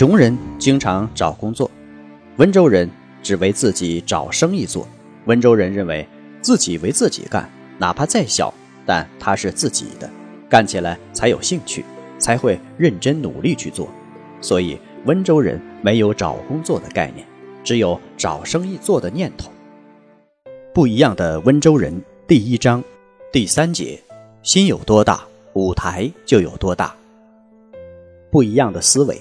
穷人经常找工作，温州人。只为自己找生意做，温州人认为自己为自己干，哪怕再小，但他是自己的，干起来才有兴趣，才会认真努力去做。所以温州人没有找工作的概念，只有找生意做的念头。不一样的温州人第一章第三节：心有多大，舞台就有多大。不一样的思维，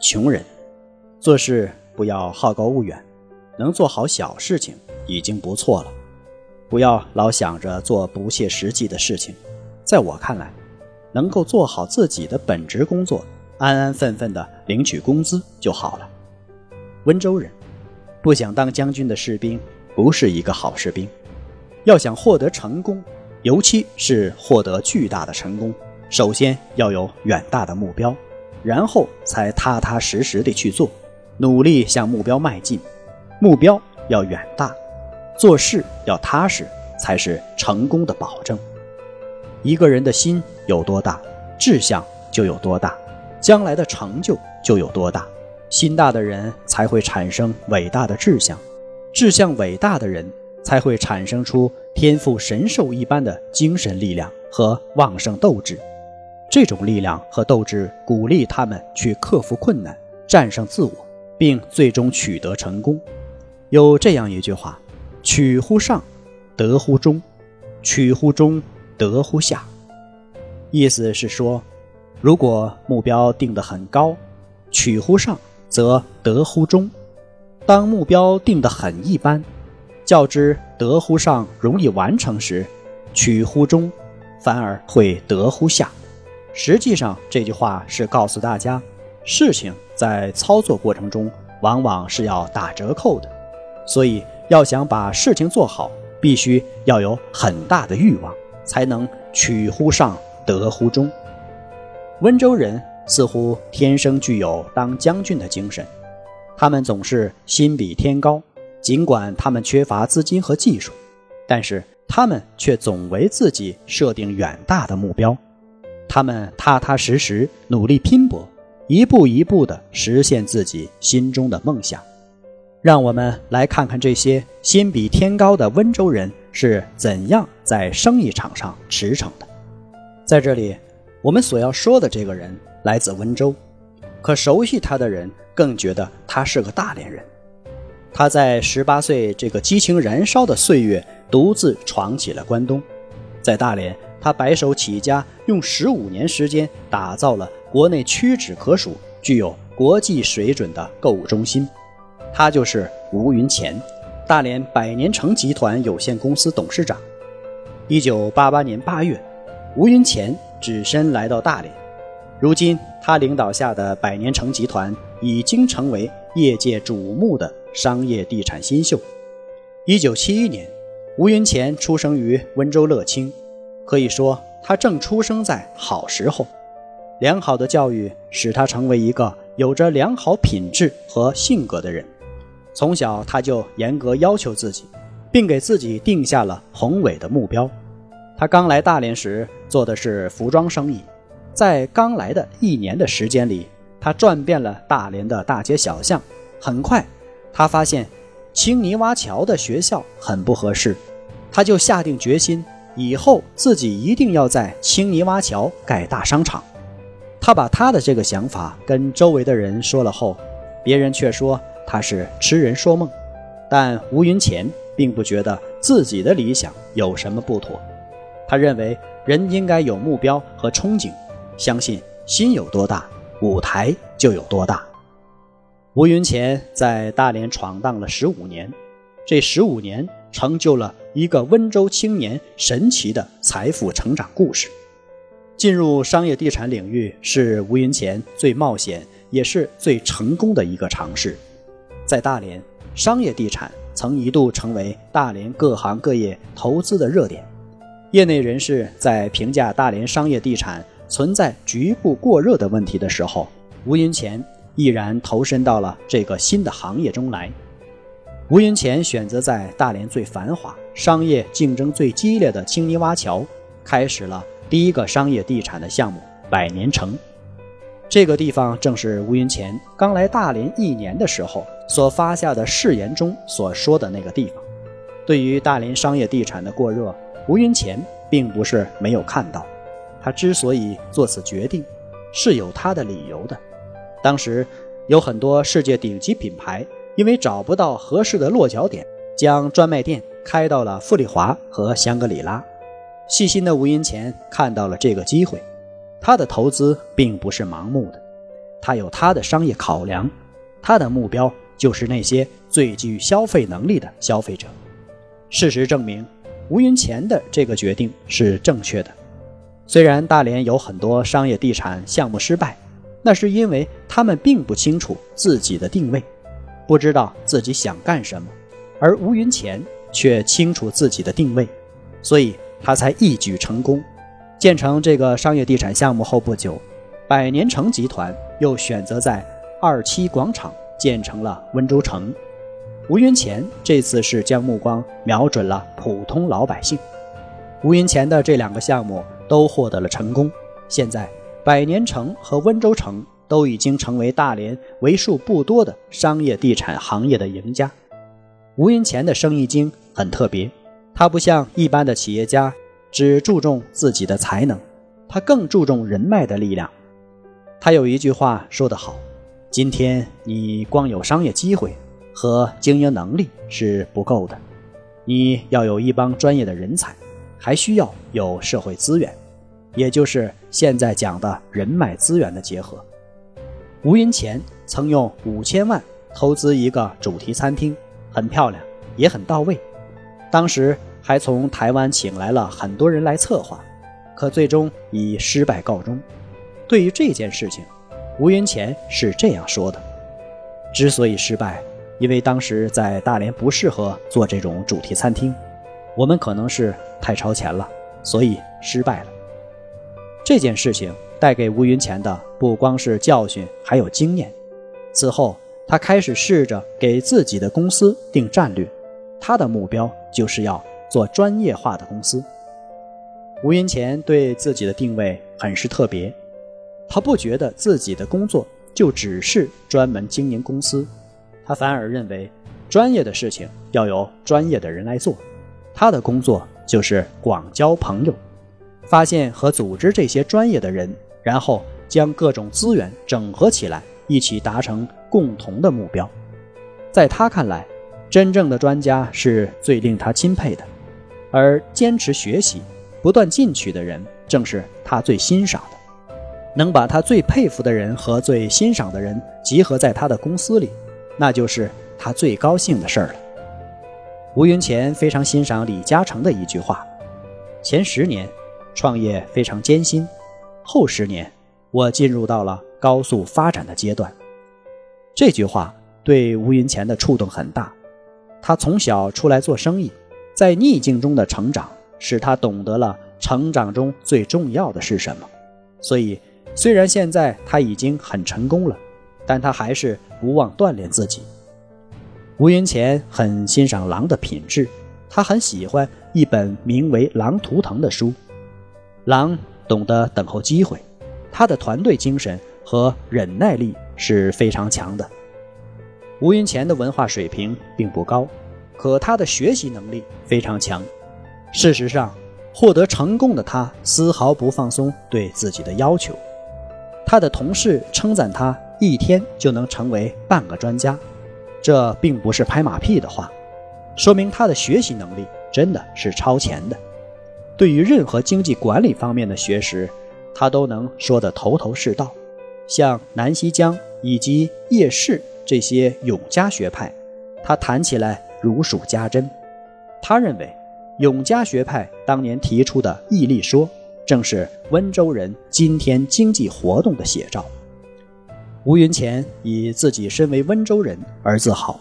穷人做事。不要好高骛远，能做好小事情已经不错了。不要老想着做不切实际的事情。在我看来，能够做好自己的本职工作，安安分分的领取工资就好了。温州人不想当将军的士兵不是一个好士兵。要想获得成功，尤其是获得巨大的成功，首先要有远大的目标，然后才踏踏实实的去做。努力向目标迈进，目标要远大，做事要踏实，才是成功的保证。一个人的心有多大，志向就有多大，将来的成就就有多大。心大的人才会产生伟大的志向，志向伟大的人才会产生出天赋神兽一般的精神力量和旺盛斗志。这种力量和斗志鼓励他们去克服困难，战胜自我。并最终取得成功。有这样一句话：“取乎上，得乎中；取乎中，得乎下。”意思是说，如果目标定得很高，取乎上，则得乎中；当目标定得很一般，较之得乎上容易完成时，取乎中，反而会得乎下。实际上，这句话是告诉大家。事情在操作过程中往往是要打折扣的，所以要想把事情做好，必须要有很大的欲望，才能取乎上得乎中。温州人似乎天生具有当将军的精神，他们总是心比天高，尽管他们缺乏资金和技术，但是他们却总为自己设定远大的目标，他们踏踏实实努力拼搏。一步一步地实现自己心中的梦想，让我们来看看这些心比天高的温州人是怎样在生意场上驰骋的。在这里，我们所要说的这个人来自温州，可熟悉他的人更觉得他是个大连人。他在十八岁这个激情燃烧的岁月，独自闯起了关东，在大连，他白手起家，用十五年时间打造了。国内屈指可数、具有国际水准的购物中心，他就是吴云前，大连百年城集团有限公司董事长。一九八八年八月，吴云前只身来到大连。如今，他领导下的百年城集团已经成为业界瞩目的商业地产新秀。一九七一年，吴云前出生于温州乐清，可以说他正出生在好时候。良好的教育使他成为一个有着良好品质和性格的人。从小他就严格要求自己，并给自己定下了宏伟的目标。他刚来大连时做的是服装生意，在刚来的一年的时间里，他转遍了大连的大街小巷。很快，他发现青泥洼桥的学校很不合适，他就下定决心，以后自己一定要在青泥洼桥盖大商场。他把他的这个想法跟周围的人说了后，别人却说他是痴人说梦。但吴云前并不觉得自己的理想有什么不妥，他认为人应该有目标和憧憬，相信心有多大，舞台就有多大。吴云前在大连闯荡了十五年，这十五年成就了一个温州青年神奇的财富成长故事。进入商业地产领域是吴云前最冒险也是最成功的一个尝试。在大连，商业地产曾一度成为大连各行各业投资的热点。业内人士在评价大连商业地产存在局部过热的问题的时候，吴云前毅然投身到了这个新的行业中来。吴云前选择在大连最繁华、商业竞争最激烈的青泥洼桥，开始了。第一个商业地产的项目百年城，这个地方正是吴云前刚来大连一年的时候所发下的誓言中所说的那个地方。对于大连商业地产的过热，吴云前并不是没有看到。他之所以做此决定，是有他的理由的。当时有很多世界顶级品牌因为找不到合适的落脚点，将专卖店开到了富丽华和香格里拉。细心的吴云前看到了这个机会，他的投资并不是盲目的，他有他的商业考量，他的目标就是那些最具消费能力的消费者。事实证明，吴云前的这个决定是正确的。虽然大连有很多商业地产项目失败，那是因为他们并不清楚自己的定位，不知道自己想干什么，而吴云前却清楚自己的定位，所以。他才一举成功，建成这个商业地产项目后不久，百年城集团又选择在二七广场建成了温州城。吴云前这次是将目光瞄准了普通老百姓。吴云前的这两个项目都获得了成功，现在百年城和温州城都已经成为大连为数不多的商业地产行业的赢家。吴云前的生意经很特别。他不像一般的企业家，只注重自己的才能，他更注重人脉的力量。他有一句话说得好：“今天你光有商业机会和经营能力是不够的，你要有一帮专业的人才，还需要有社会资源，也就是现在讲的人脉资源的结合。”吴云前曾用五千万投资一个主题餐厅，很漂亮，也很到位，当时。还从台湾请来了很多人来策划，可最终以失败告终。对于这件事情，吴云前是这样说的：“之所以失败，因为当时在大连不适合做这种主题餐厅，我们可能是太超前了，所以失败了。”这件事情带给吴云前的不光是教训，还有经验。此后，他开始试着给自己的公司定战略，他的目标就是要。做专业化的公司，吴云前对自己的定位很是特别，他不觉得自己的工作就只是专门经营公司，他反而认为专业的事情要由专业的人来做，他的工作就是广交朋友，发现和组织这些专业的人，然后将各种资源整合起来，一起达成共同的目标。在他看来，真正的专家是最令他钦佩的。而坚持学习、不断进取的人，正是他最欣赏的。能把他最佩服的人和最欣赏的人集合在他的公司里，那就是他最高兴的事儿了。吴云前非常欣赏李嘉诚的一句话：“前十年创业非常艰辛，后十年我进入到了高速发展的阶段。”这句话对吴云前的触动很大。他从小出来做生意。在逆境中的成长，使他懂得了成长中最重要的是什么。所以，虽然现在他已经很成功了，但他还是不忘锻炼自己。吴云前很欣赏狼的品质，他很喜欢一本名为《狼图腾》的书。狼懂得等候机会，他的团队精神和忍耐力是非常强的。吴云前的文化水平并不高。可他的学习能力非常强。事实上，获得成功的他丝毫不放松对自己的要求。他的同事称赞他一天就能成为半个专家，这并不是拍马屁的话，说明他的学习能力真的是超前的。对于任何经济管理方面的学识，他都能说得头头是道。像南溪江以及叶氏这些永嘉学派，他谈起来。如数家珍。他认为，永嘉学派当年提出的毅力说，正是温州人今天经济活动的写照。吴云潜以自己身为温州人而自豪，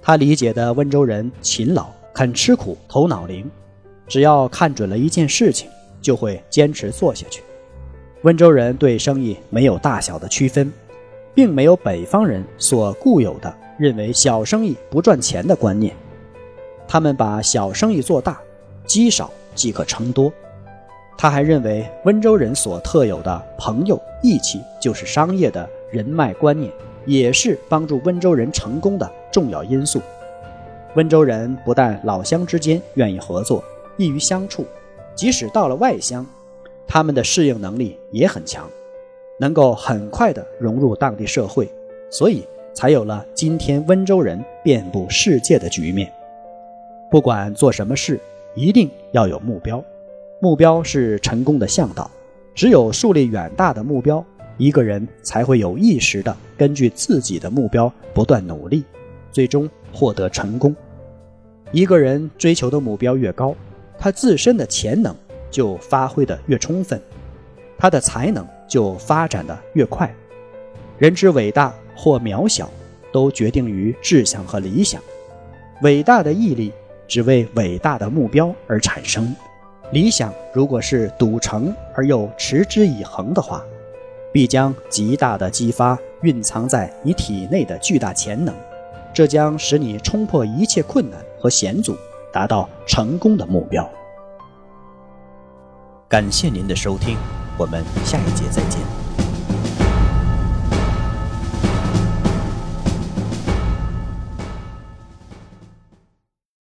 他理解的温州人勤劳、肯吃苦、头脑灵，只要看准了一件事情，就会坚持做下去。温州人对生意没有大小的区分，并没有北方人所固有的认为小生意不赚钱的观念。他们把小生意做大，积少即可成多。他还认为温州人所特有的朋友义气就是商业的人脉观念，也是帮助温州人成功的重要因素。温州人不但老乡之间愿意合作，易于相处，即使到了外乡。他们的适应能力也很强，能够很快的融入当地社会，所以才有了今天温州人遍布世界的局面。不管做什么事，一定要有目标，目标是成功的向导。只有树立远大的目标，一个人才会有意识的根据自己的目标不断努力，最终获得成功。一个人追求的目标越高，他自身的潜能。就发挥的越充分，他的才能就发展的越快。人之伟大或渺小，都决定于志向和理想。伟大的毅力只为伟大的目标而产生，理想如果是笃诚而又持之以恒的话，必将极大的激发蕴藏在你体内的巨大潜能，这将使你冲破一切困难和险阻，达到成功的目标。感谢您的收听，我们下一节再见。